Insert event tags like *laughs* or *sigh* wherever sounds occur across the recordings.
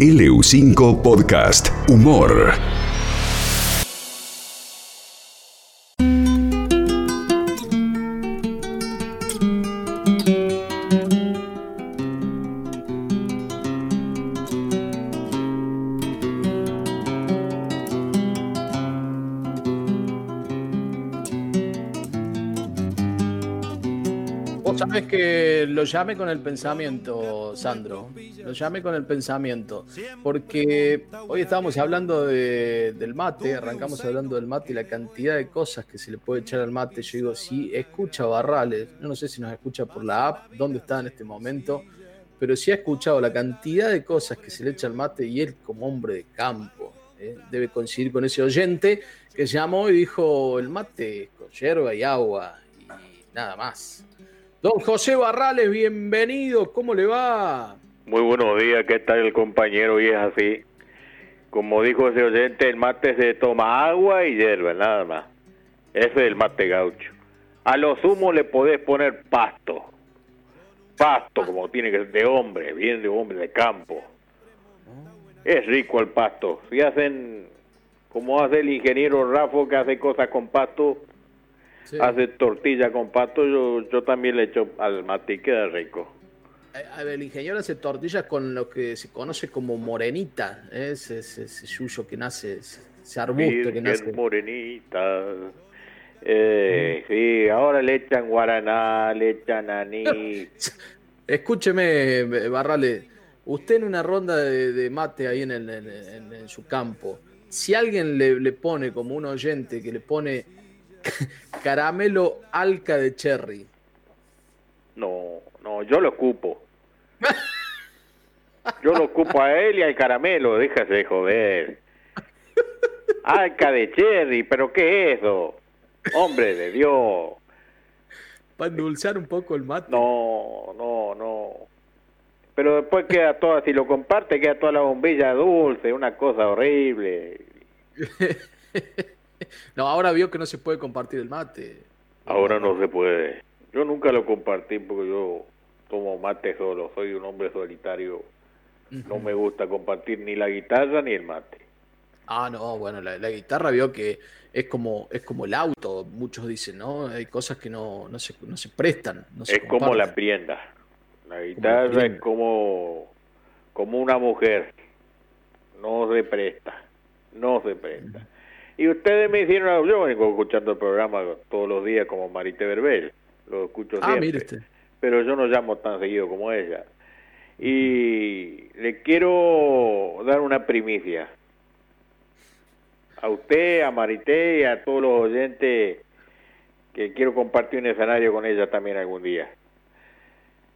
LU5 Podcast Humor. Vos sabés que lo llame con el pensamiento, Sandro. Lo llame con el pensamiento. Porque hoy estábamos hablando de- del mate, arrancamos hablando del mate y la cantidad de cosas que se le puede echar al mate. Yo digo, si escucha Barrales, no sé si nos escucha por la app, dónde está en este momento, pero si ha escuchado la cantidad de cosas que se le echa al mate y él como hombre de campo, ¿eh? debe coincidir con ese oyente que llamó y dijo, el mate con hierba y agua y nada más. Don José Barrales, bienvenido, ¿cómo le va? Muy buenos días, ¿qué tal el compañero? Y es así. Como dijo ese oyente, el mate se toma agua y hierba, nada más. Ese es el mate gaucho. A lo sumo le podés poner pasto. Pasto, como tiene que ser de hombre, bien de hombre, de campo. Es rico el pasto. Si hacen, como hace el ingeniero Rafo, que hace cosas con pasto, Sí. hace tortilla con pasto, yo, yo también le echo al mate y queda rico. Eh, a ver, El ingeniero hace tortillas con lo que se conoce como morenita, ¿eh? ese, ese, ese yuyo que nace, ese, arbusto que nace. morenita. Eh, sí, ahora le echan guaraná, le echan anís. *laughs* Escúcheme, Barrales, usted en una ronda de, de mate ahí en, el- en- en- en su campo, si alguien le, le pone como un oyente que le pone caramelo alca de cherry, No, no, yo lo ocupo. Yo lo ocupo a él y al caramelo, déjase de joder. Alca de cherry, pero ¿qué es eso? Hombre de Dios. para endulzar un poco el mate. No, no, no. Pero después queda toda, si lo comparte, queda toda la bombilla dulce, una cosa horrible. *laughs* *laughs* No, ahora vio que no se puede compartir el mate. Ahora no se puede. Yo nunca lo compartí porque yo tomo mate solo, soy un hombre solitario. No me gusta compartir ni la guitarra ni el mate. Ah, no, bueno, la, la guitarra vio que es como, es como el auto, muchos dicen, ¿no? Hay cosas que no, no, se, no se prestan. No se es como la prienda. La guitarra es como, como una mujer. No se presta. No se presta. Y ustedes me hicieron, yo vengo escuchando el programa todos los días como Marite Verbel. Lo escucho Ah, siempre. mire usted. pero yo no llamo tan seguido como ella. Y le quiero dar una primicia. A usted, a Marité y a todos los oyentes que quiero compartir un escenario con ella también algún día.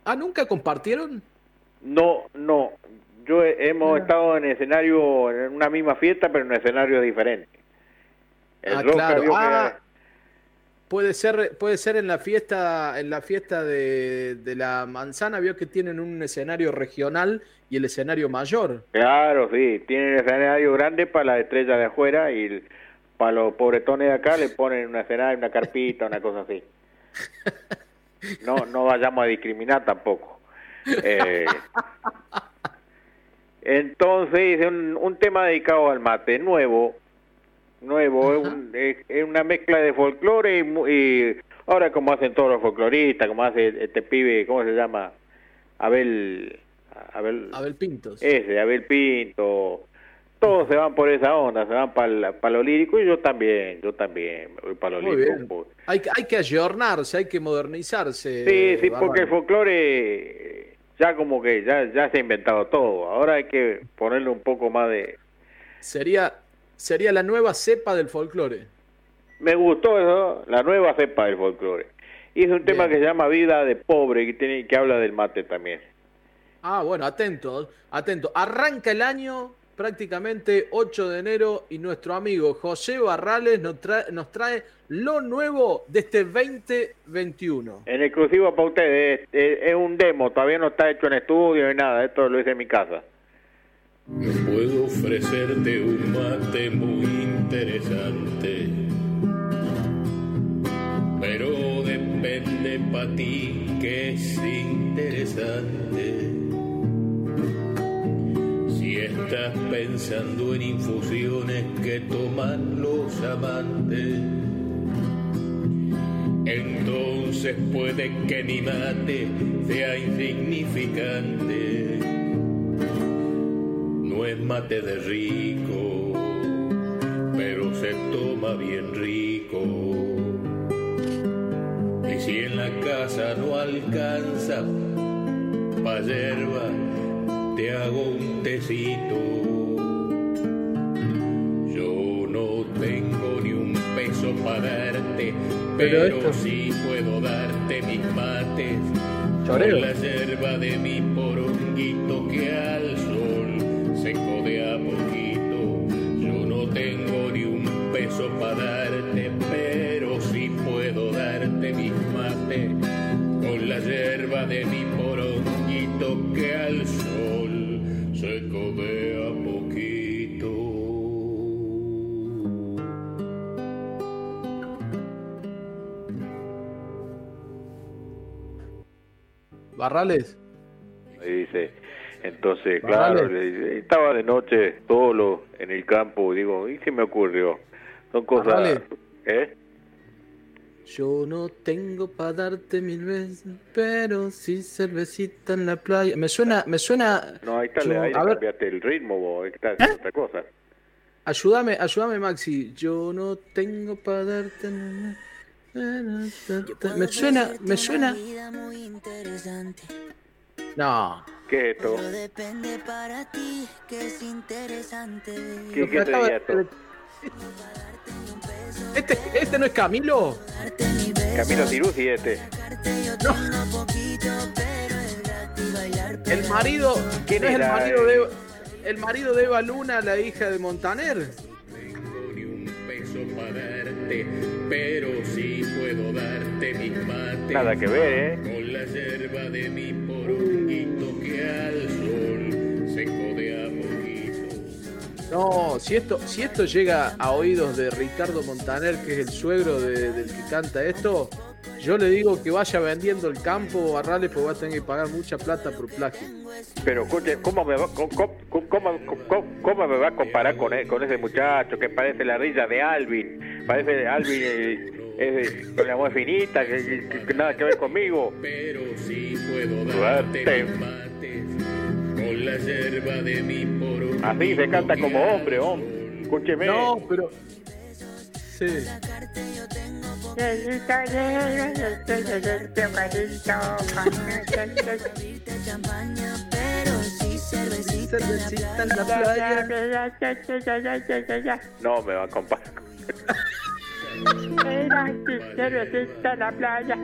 Ah, ¿nunca compartieron? No, no. Yo he- hemos estado en escenario, en una misma fiesta, pero en escenario diferente. El ah, claro. Ah, puede ser, puede ser en la fiesta, en la fiesta de, de la manzana, vio que tienen un escenario regional y el escenario mayor. Claro, sí, tienen escenario grande para las estrellas de afuera y el- para los pobretones de acá le ponen una escenario, una carpita, una cosa así. *laughs* No, no vayamos a discriminar tampoco. Eh, *laughs* entonces un tema dedicado al mate, nuevo, nuevo, es, un- es- es una mezcla de folclore y, y ahora como hacen todos los folcloristas, como hace este pibe, ¿cómo se llama? Abel, Abel, Abel Pintos. ese, Abel Pinto, todos se van por esa onda, se van para lo lírico y yo también, yo también me voy para lo Muy lírico. bien. Hay, que- hay que ayornarse, hay que modernizarse. Sí, sí, porque el folclore ya como que ya, ya se ha inventado todo, ahora hay que ponerle un poco más de... Sería, sería la nueva cepa del folclore. Me gustó eso, la nueva cepa del folclore. Hice un tema Bien. que se llama Vida de Pobre, que, tiene, que habla del mate también. Ah, bueno, atento, atento. Arranca el año prácticamente 8 de enero y nuestro amigo José Barrales nos trae, nos trae lo nuevo de este 2021. En exclusivo para ustedes, es, es- es un demo, todavía no está hecho en estudio ni nada, esto lo hice en mi casa. Puedo ofrecerte un mate muy interesante, pero depende para ti que es interesante. Si es estás pensando en infusiones que toman los amantes. Entonces puede que mi mate sea insignificante. No es mate de rico, pero se toma bien rico. Y si en la casa no alcanza pa' yerba, te hago un tecito. Yo no tengo ni un peso para darte, Pero sí puedo darte mis mates. Choreo. Con la yerba de mi poronguito que al sol seco de a poquito. Yo no tengo ni un peso para darte, pero sí puedo darte mis mates. Con la yerba de mi poronguito que al sol seco de a poquito. Barrales. Y dice, entonces, Vale. claro, estaba de noche solo en el campo, digo, ¿y qué me ocurrió? Son cosas, Vale. ¿eh? Yo no tengo para darte mil veces, pero sí cervecita en la playa. Me suena, me suena. No, ahí está, Yo- ahí ver, cambiaste el ritmo, vos, ahí está, ¿Eh? otra cosa. ayúdame, ayúdame, Maxi. Yo no tengo para darte. Me suena, me suena. No. ¿Qué es esto? Pero depende para ti que es interesante. ¿Qué, que qué de- Este, este no es Camilo. Camilo Tiruzzi este. sacarte yo tengo poquito, pero es gratis bailar. El marido. ¿Quién no es el marido eh? de. El marido de Eva Luna, la hija de Montaner. tengo ni un peso para darte, pero sí puedo darte mis mates. Nada que ver, ¿eh? Con la yerba de mi que al sol seco de a poquito. No, si esto, si esto llega a oídos de Ricardo Montaner, que es el suegro de- del que canta esto, yo le digo que vaya vendiendo el campo Barrales porque va a tener que pagar mucha plata por plagio. Pero escuche, ¿cómo me va, cómo, cómo- cómo- cómo- me va a comparar con, e- con ese muchacho que parece la risa de Alvin? Parece Alvin eh, eh, con la voz finita, que, que- que nada que ver conmigo. Pero sí puedo Suerte. darte. Con la yerba de mi poronguito. Así se canta como hombre, hombre. Escúcheme. No, pero. Sí. Champaña, pero sí cervecita, Cervecita en la playa. No me va a comparar.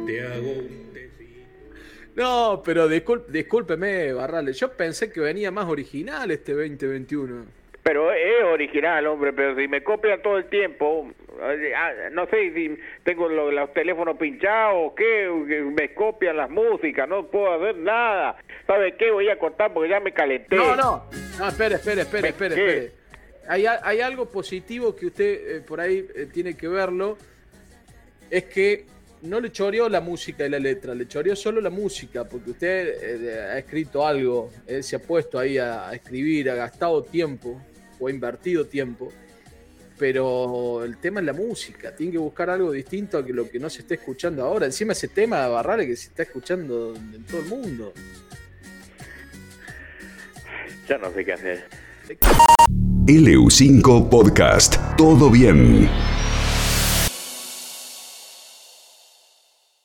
Te hago. No, pero discúlpeme, Barrales. Yo pensé que venía más original este 2021. Pero es original, hombre, pero si me copian todo el tiempo, eh, ah, no sé si tengo lo- los teléfonos pinchados o qué, o que me copian las músicas, no puedo hacer nada. ¿Sabe qué? Voy a cortar porque ya me calenté. No, no. No, espere, espere, espere, ¿Me espere. espere. Hay, hay algo positivo que usted eh, por ahí eh, tiene que verlo. Es que no le choreó la música y la letra, le choreó solo la música, porque usted eh, ha escrito algo, eh, se ha puesto ahí a, a escribir, ha gastado tiempo o ha invertido tiempo. Pero el tema es la música, tiene que buscar algo distinto a que lo que no se está escuchando ahora. Encima ese tema de Barrales que se está escuchando en todo el mundo. Ya no sé qué hacer. LU5 Podcast. Todo bien.